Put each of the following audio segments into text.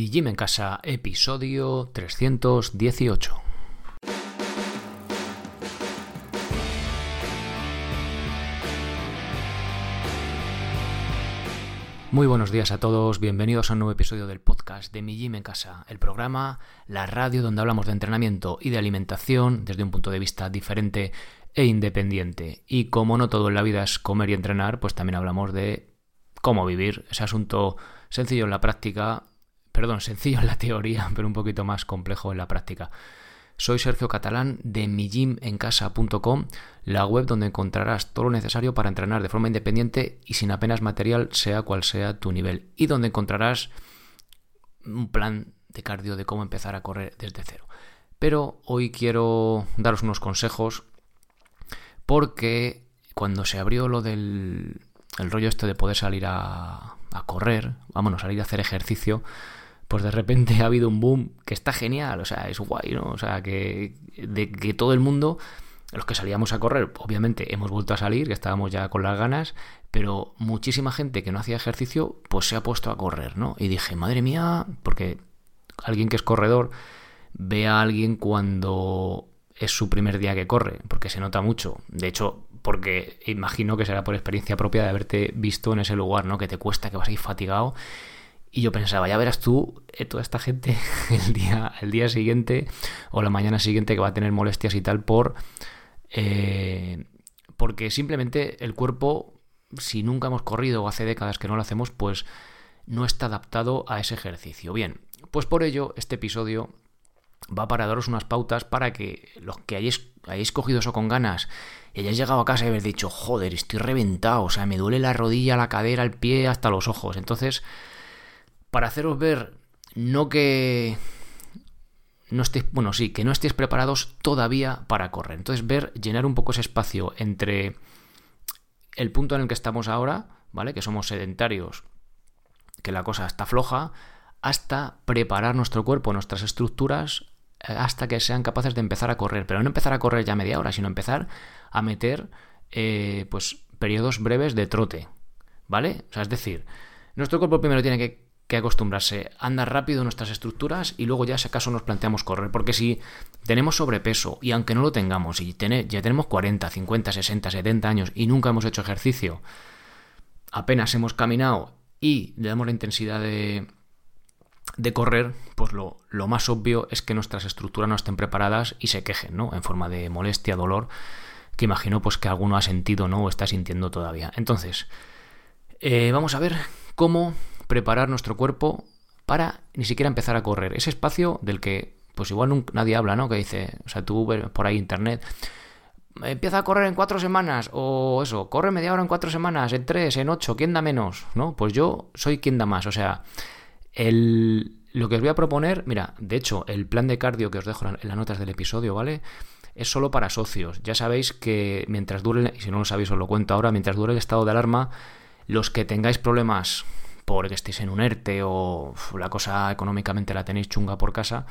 Mi Gym en Casa, episodio 318. Muy buenos días a todos, bienvenidos a un nuevo episodio del podcast de Mi Gym en Casa, el programa, la radio donde hablamos de entrenamiento y de alimentación desde un punto de vista diferente e independiente. Y como no todo en la vida es comer y entrenar, pues también hablamos de cómo vivir, ese asunto sencillo en la práctica perdón, sencillo en la teoría, pero un poquito más complejo en la práctica. Soy Sergio Catalán de mijimencasa.com, la web donde encontrarás todo lo necesario para entrenar de forma independiente y sin apenas material, sea cual sea tu nivel, y donde encontrarás un plan de cardio de cómo empezar a correr desde cero. Pero hoy quiero daros unos consejos porque cuando se abrió lo del el rollo este de poder salir a, a correr, vámonos, salir a hacer ejercicio, pues de repente ha habido un boom que está genial, o sea, es guay, ¿no? O sea, que de que todo el mundo, los que salíamos a correr, obviamente hemos vuelto a salir, que estábamos ya con las ganas, pero muchísima gente que no hacía ejercicio, pues se ha puesto a correr, ¿no? Y dije, madre mía, porque alguien que es corredor ve a alguien cuando es su primer día que corre, porque se nota mucho. De hecho, porque imagino que será por experiencia propia de haberte visto en ese lugar, ¿no? Que te cuesta, que vas a ir fatigado y yo pensaba, ya verás tú, eh, toda esta gente el día, el día siguiente o la mañana siguiente que va a tener molestias y tal por... Eh, porque simplemente el cuerpo, si nunca hemos corrido o hace décadas que no lo hacemos, pues no está adaptado a ese ejercicio. Bien, pues por ello este episodio va para daros unas pautas para que los que hayáis, hayáis cogido eso con ganas y hayáis llegado a casa y habéis dicho, joder, estoy reventado, o sea, me duele la rodilla, la cadera, el pie, hasta los ojos. Entonces, para haceros ver no que no estéis, bueno, sí, que no estéis preparados todavía para correr. Entonces, ver, llenar un poco ese espacio entre el punto en el que estamos ahora, ¿vale? Que somos sedentarios, que la cosa está floja, hasta preparar nuestro cuerpo, nuestras estructuras, eh, hasta que sean capaces de empezar a correr. Pero no empezar a correr ya media hora, sino empezar a meter, eh, pues, periodos breves de trote, ¿vale? O sea, es decir, nuestro cuerpo primero tiene que que acostumbrarse a andar rápido nuestras estructuras y luego ya si acaso nos planteamos correr. Porque si tenemos sobrepeso y aunque no lo tengamos y ya tenemos 40, 50, 60, 70 años y nunca hemos hecho ejercicio, apenas hemos caminado y le damos la intensidad de, de correr, pues lo, lo, más obvio es que nuestras estructuras no estén preparadas y se quejen, ¿no? En forma de molestia, dolor, que imagino pues que alguno ha sentido, ¿no? O está sintiendo todavía. Entonces, eh, vamos a ver cómo preparar nuestro cuerpo para ni siquiera empezar a correr. Ese espacio del que, pues igual nadie habla, ¿no? Que dice, o sea, tú ves por ahí internet, empieza a correr en cuatro semanas, o eso, corre media hora en cuatro semanas, en tres, en ocho, ¿quién da menos? ¿No? Pues yo soy quien da más, o sea, el, lo que os voy a proponer, mira, de hecho, el plan de cardio que os dejo en las notas del episodio, ¿vale? Es solo para socios. Ya sabéis que mientras dure, y si no lo sabéis os lo cuento ahora, mientras dure el estado de alarma, los que tengáis problemas porque estéis en un ERTE o la cosa económicamente la tenéis chunga por casa,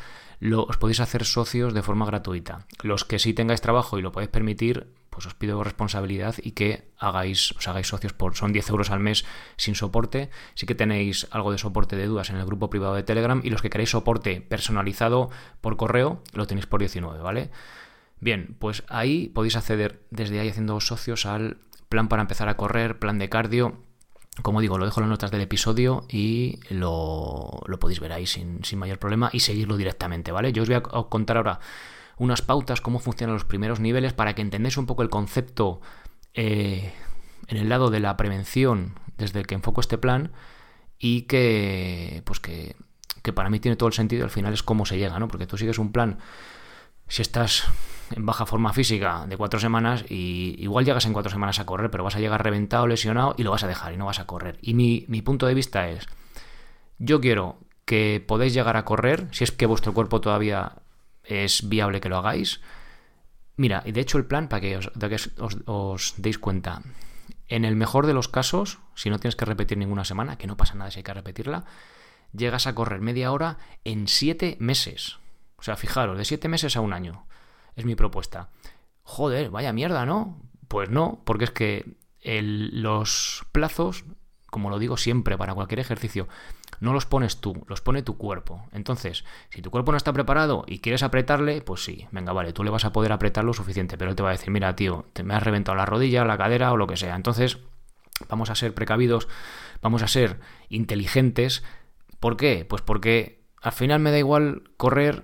os podéis hacer socios de forma gratuita. Los que sí tengáis trabajo y lo podéis permitir, pues os pido responsabilidad y que hagáis, os hagáis socios por, son 10 euros al mes sin soporte. Sí que tenéis algo de soporte de dudas en el grupo privado de Telegram y los que queréis soporte personalizado por correo, lo tenéis por 19, ¿vale? Bien, pues ahí podéis acceder desde ahí haciendo socios al plan para empezar a correr, plan de cardio como digo, lo dejo en las notas del episodio y lo, podéis ver ahí sin, mayor problema y seguirlo directamente, ¿vale? Yo os voy a contar ahora unas pautas, cómo funcionan los primeros niveles para que entendáis un poco el concepto eh, en el lado de la prevención desde el que enfoco este plan y que, pues que, que para mí tiene todo el sentido, al final es cómo se llega, ¿no? Porque tú sigues un plan, si estás en baja forma física de cuatro semanas y igual llegas en cuatro semanas a correr, pero vas a llegar reventado, lesionado y lo vas a dejar y no vas a correr. Y mi, punto de vista es, yo quiero que podáis llegar a correr, si es que vuestro cuerpo todavía es viable que lo hagáis. Mira, y de hecho el plan, para que os, os, deis cuenta, en el mejor de los casos, si no tienes que repetir ninguna semana, que no pasa nada si hay que repetirla, llegas a correr media hora en siete meses. O sea, fijaros, de siete meses a un año. Es mi propuesta. Joder, vaya mierda, ¿no? Pues no, porque es que los plazos como lo digo siempre para cualquier ejercicio, no los pones tú, los pone tu cuerpo. Entonces, si tu cuerpo no está preparado y quieres apretarle, pues sí, venga, vale, tú le vas a poder apretar lo suficiente, pero él te va a decir, mira, tío, te me has reventado la rodilla, la cadera o lo que sea. Entonces, vamos a ser precavidos, vamos a ser inteligentes. ¿Por qué? Pues porque al final me da igual correr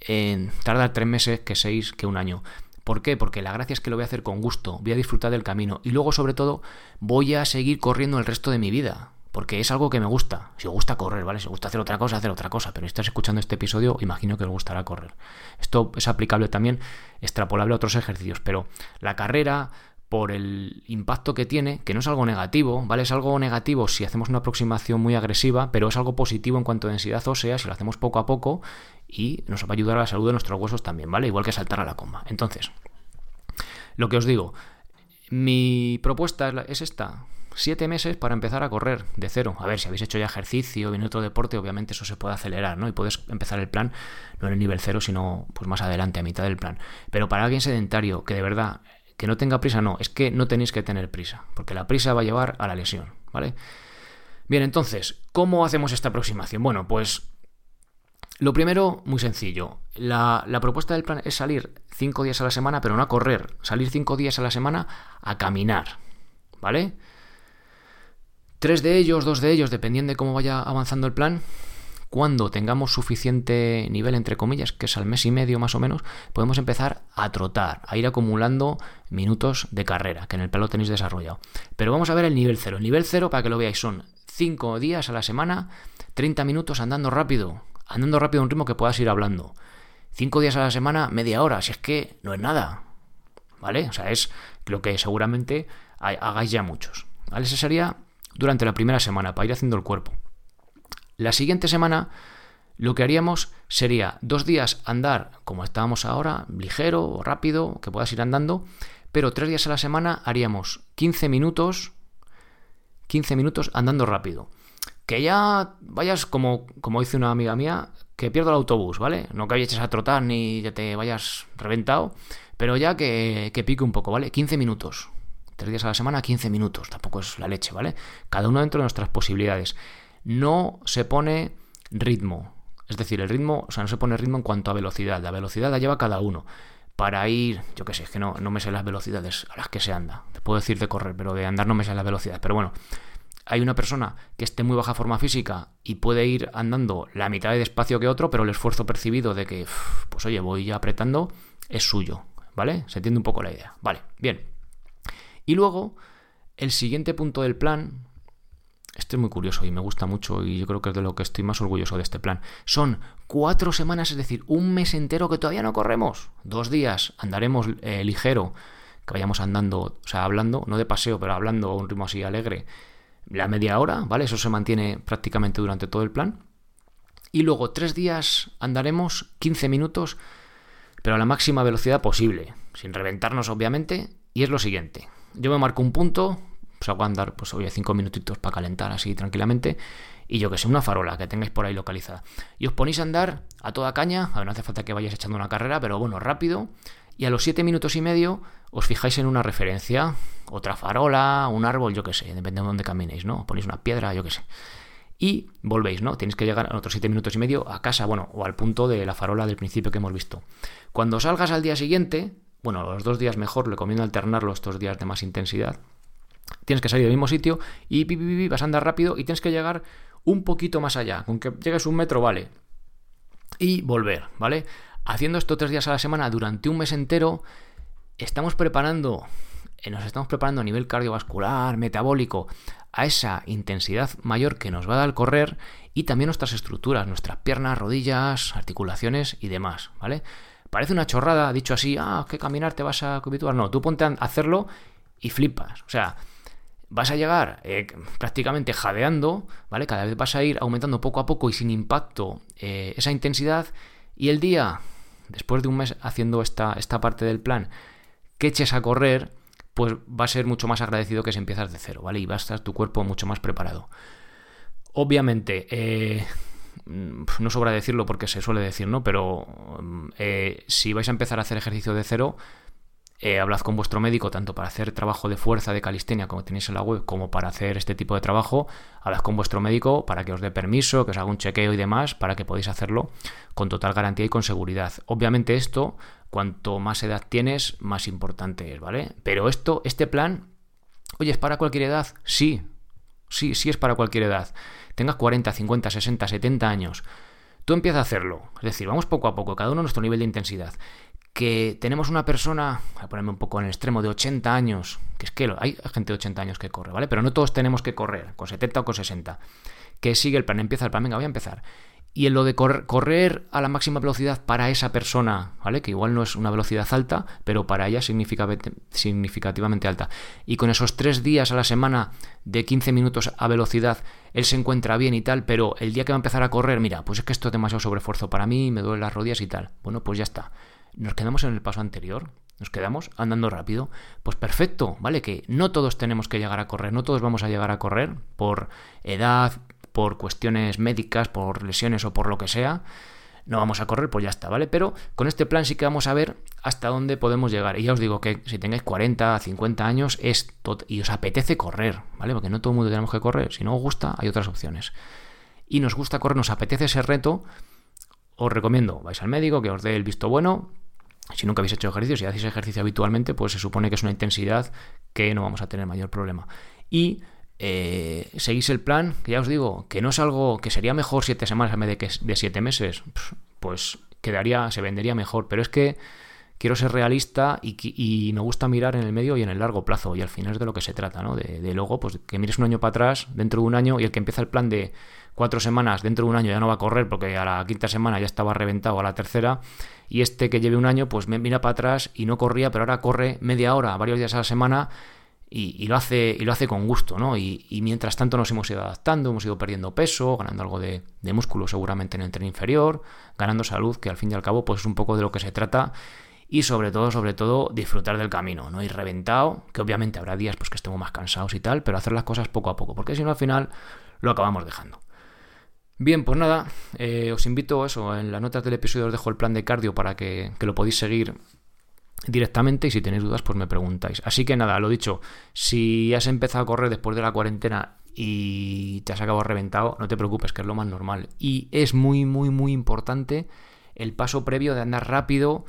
en tardar tres meses que seis que un año. ¿Por qué? Porque la gracia es que lo voy a hacer con gusto, voy a disfrutar del camino y luego sobre todo voy a seguir corriendo el resto de mi vida. Porque es algo que me gusta. Si os gusta correr, ¿vale? Si os gusta hacer otra cosa, hacer otra cosa. Pero si estás escuchando este episodio, imagino que os gustará correr. Esto es aplicable también, extrapolable a otros ejercicios. Pero la carrera, por el impacto que tiene, que no es algo negativo, ¿vale? Es algo negativo si hacemos una aproximación muy agresiva, pero es algo positivo en cuanto a densidad ósea si lo hacemos poco a poco y nos va a ayudar a la salud de nuestros huesos también, ¿vale? Igual que saltar a la coma. Entonces, lo que os digo, mi propuesta es esta. Siete meses para empezar a correr de cero. A ver, si habéis hecho ya ejercicio, viene otro deporte, obviamente eso se puede acelerar, ¿no? Y puedes empezar el plan no en el nivel cero, sino pues más adelante, a mitad del plan. Pero para alguien sedentario, que de verdad que no tenga prisa, no, es que no tenéis que tener prisa, porque la prisa va a llevar a la lesión, ¿vale? Bien, entonces, ¿cómo hacemos esta aproximación? Bueno, pues lo primero, muy sencillo. La, la, propuesta del plan es salir cinco días a la semana, pero no a correr, salir cinco días a la semana a caminar, ¿vale? Tres de ellos, dos de ellos, dependiendo de cómo vaya avanzando el plan, cuando tengamos suficiente nivel, entre comillas, que es al mes y medio más o menos, podemos empezar a trotar, a ir acumulando minutos de carrera, que en el plan lo tenéis desarrollado. Pero vamos a ver el nivel cero. El nivel cero, para que lo veáis, son 5 días a la semana, 30 minutos andando rápido, andando rápido a un ritmo que puedas ir hablando. 5 días a la semana, media hora, si es que no es nada. ¿Vale? O sea, es lo que seguramente hagáis ya muchos. ¿Vale? Ese sería durante la primera semana, para ir haciendo el cuerpo. La siguiente semana lo que haríamos sería dos días andar como estábamos ahora, ligero o rápido, que puedas ir andando, pero tres días a la semana haríamos 15 minutos, 15 minutos andando rápido. Que ya vayas como, como dice una amiga mía, que pierdo el autobús, ¿vale? No que vayas a trotar ni ya te vayas reventado, pero ya que, que pique un poco, ¿vale? 15 minutos. Tres días a la semana, 15 minutos. Tampoco es la leche, ¿vale? Cada uno dentro de nuestras posibilidades no se pone ritmo. Es decir, el ritmo, o sea, no se pone ritmo en cuanto a velocidad. La velocidad la lleva cada uno. Para ir, yo qué sé, es que no, no me sé las velocidades a las que se anda. Te puedo decir de correr, pero de andar no me sé las velocidades. Pero bueno, hay una persona que esté muy baja forma física y puede ir andando la mitad de despacio que otro, pero el esfuerzo percibido de que, pues oye, voy ya apretando, es suyo. ¿Vale? Se entiende un poco la idea. Vale, bien. Y luego, el siguiente punto del plan, este es muy curioso y me gusta mucho y yo creo que es de lo que estoy más orgulloso de este plan. Son cuatro semanas, es decir, un mes entero que todavía no corremos. Dos días andaremos eh, ligero, que vayamos andando, o sea, hablando, no de paseo, pero hablando a un ritmo así alegre. La media hora, ¿vale? Eso se mantiene prácticamente durante todo el plan. Y luego tres días andaremos 15 minutos, pero a la máxima velocidad posible, sin reventarnos obviamente. Y es lo siguiente. Yo me marco un punto, pues andar, pues oye, cinco minutitos para calentar así tranquilamente. Y yo que sé, una farola que tengáis por ahí localizada. Y os ponéis a andar a toda caña. A ver, no hace falta que vayáis echando una carrera, pero bueno, rápido. Y a los siete minutos y medio os fijáis en una referencia. Otra farola, un árbol, yo que sé, depende de dónde caminéis, ¿no? Ponéis una piedra, yo que sé. Y volvéis, ¿no? Tenéis que llegar a otros siete minutos y medio a casa, bueno, o al punto de la farola del principio que hemos visto. Cuando salgas al día siguiente, bueno, los dos días mejor, recomiendo alternarlo estos días de más intensidad Tienes que salir del mismo sitio y vas a andar rápido y tienes que llegar un poquito más allá. Con que llegues un metro, vale. Y volver, ¿vale? Haciendo esto tres días a la semana durante un mes entero, estamos preparando, eh, nos estamos preparando a nivel cardiovascular, metabólico, a esa intensidad mayor que nos va a dar el correr y también nuestras estructuras, nuestras piernas, rodillas, articulaciones y demás, ¿vale? Parece una chorrada, dicho así, ah, que caminar te vas a habituar. No, tú ponte a hacerlo y flipas. O sea, vas a llegar eh, prácticamente jadeando, ¿vale? Cada vez vas a ir aumentando poco a poco y sin impacto eh, esa intensidad. Y el día, después de un mes haciendo esta, esta parte del plan, que eches a correr, pues va a ser mucho más agradecido que si empiezas de cero, ¿vale? Y va a estar tu cuerpo mucho más preparado. Obviamente, eh, no sobra decirlo porque se suele decir, ¿no? Pero si vais a empezar a hacer ejercicio de cero, eh, hablad con vuestro médico tanto para hacer trabajo de fuerza de calistenia como tenéis en la web como para hacer este tipo de trabajo. Hablad con vuestro médico para que os dé permiso, que os haga un chequeo y demás para que podáis hacerlo con total garantía y con seguridad. Obviamente esto, cuanto más edad tienes, más importante es, ¿vale? Pero esto, este plan, oye, ¿es para cualquier edad? Sí, sí, sí es para cualquier edad. Tengas 40, 50, 60, 70 años. Tú empiezas a hacerlo. Es decir, vamos poco a poco, cada uno a nuestro nivel de intensidad que tenemos una persona, voy a ponerme un poco en el extremo, de 80 años, que es que hay gente de 80 años que corre, ¿vale? Pero no todos tenemos que correr, con 70 o con 60. Que sigue el plan, empieza el plan, venga, voy a empezar. Y en lo de correr, a la máxima velocidad para esa persona, ¿vale? Que igual no es una velocidad alta, pero para ella significativamente alta. Y con esos tres días a la semana de 15 minutos a velocidad, él se encuentra bien y tal, pero el día que va a empezar a correr, mira, pues es que esto es demasiado sobreesfuerzo para mí, me duelen las rodillas y tal. Bueno, pues ya está nos quedamos en el paso anterior, nos quedamos andando rápido, pues perfecto, ¿vale? Que no todos tenemos que llegar a correr, no todos vamos a llegar a correr por edad, por cuestiones médicas, por lesiones o por lo que sea. No vamos a correr, pues ya está, ¿vale? Pero con este plan sí que vamos a ver hasta dónde podemos llegar. Y ya os digo que si tengáis 40, 50 años es y os apetece correr, ¿vale? Porque no todo el mundo tenemos que correr. Si no os gusta, hay otras opciones. Y nos gusta correr, nos apetece ese reto, os recomiendo, vais al médico, que os dé el visto bueno, si nunca habéis hecho ejercicio, si hacéis ejercicio habitualmente, pues se supone que es una intensidad que no vamos a tener mayor problema. Y eh, seguís el plan, que ya os digo, que no es algo que sería mejor siete semanas en vez de, que, de siete meses, pues quedaría, se vendería mejor. Pero es que quiero ser realista y, y, me gusta mirar en el medio y en el largo plazo. Y al final es de lo que se trata, ¿no? De, de, luego, pues que mires un año para atrás, dentro de un año, y el que empieza el plan de cuatro semanas, dentro de un año ya no va a correr porque a la quinta semana ya estaba reventado, a la tercera y este que lleve un año pues me mira para atrás y no corría, pero ahora corre media hora, varios días a la semana y, lo, hace, y lo hace con gusto, ¿no? Y, mientras tanto nos hemos ido adaptando, hemos ido perdiendo peso, ganando algo de, músculo seguramente en el tren inferior, ganando salud, que al fin y al cabo pues es un poco de lo que se trata y sobre todo, sobre todo, disfrutar del camino, no ir reventado, que obviamente habrá días pues que estemos más cansados y tal, pero hacer las cosas poco a poco, porque si no al final lo acabamos dejando. Bien, pues nada, eh, os invito a eso, en las notas del episodio os dejo el plan de cardio para que, lo podéis seguir directamente y si tenéis dudas pues me preguntáis. Así que nada, lo dicho, si has empezado a correr después de la cuarentena y te has acabado reventado, no te preocupes, que es lo más normal. Y es muy, muy, muy importante el paso previo de andar rápido,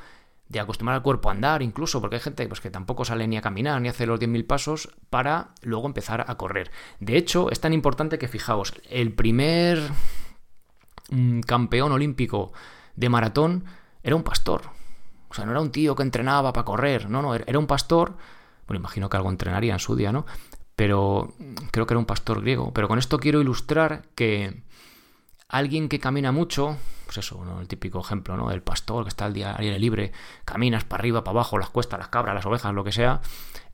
de acostumbrarse al cuerpo a andar incluso, porque hay gente pues, que tampoco sale ni a caminar ni a hacer los 10.000 pasos para luego empezar a correr. De hecho, es tan importante que fijaos, el primer mm, campeón olímpico de maratón era un pastor. O sea, no era un tío que entrenaba para correr, no, no, era un pastor. Bueno, imagino que algo entrenaría en su día, ¿no? Pero creo que era un pastor griego. Pero con esto quiero ilustrar que alguien que camina mucho, pues eso, el típico ejemplo, ¿no? El pastor que está al día aire libre, caminas para arriba, para abajo, las cuestas, las cabras, las ovejas, lo que sea,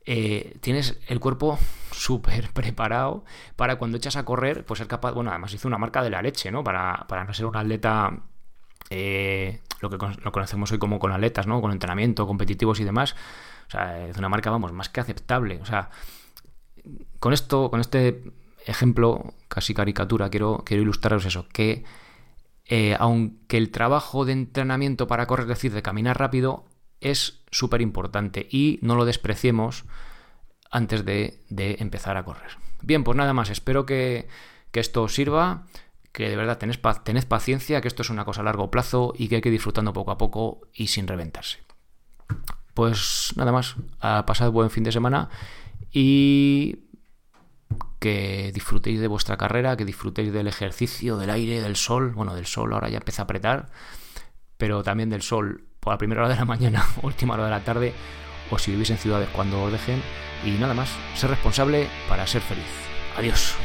eh, tienes el cuerpo súper preparado para cuando echas a correr, pues ser capaz, bueno, además hizo una marca de la leche, ¿no? Para, para no ser un atleta, eh, lo que lo conocemos hoy como con atletas, ¿no? Con entrenamiento, competitivos y demás. O sea, es una marca, vamos, más que aceptable. O sea, con esto, con este ejemplo, casi caricatura, quiero, quiero ilustraros eso, que eh, aunque el trabajo de entrenamiento para correr, es decir, de caminar rápido, es súper importante y no lo despreciemos antes de, empezar a correr. Bien, pues nada más, espero que, esto os sirva, que de verdad tened, tened paciencia, que esto es una cosa a largo plazo y que hay que ir disfrutando poco a poco y sin reventarse. Pues nada más, a pasar buen fin de semana y que disfrutéis de vuestra carrera, que disfrutéis del ejercicio, del aire, del sol. Bueno, del sol ahora ya empieza a apretar, pero también del sol por la primera hora de la mañana, última hora de la tarde, o si vivís en ciudades cuando os dejen. Y nada más, ser responsable para ser feliz. Adiós.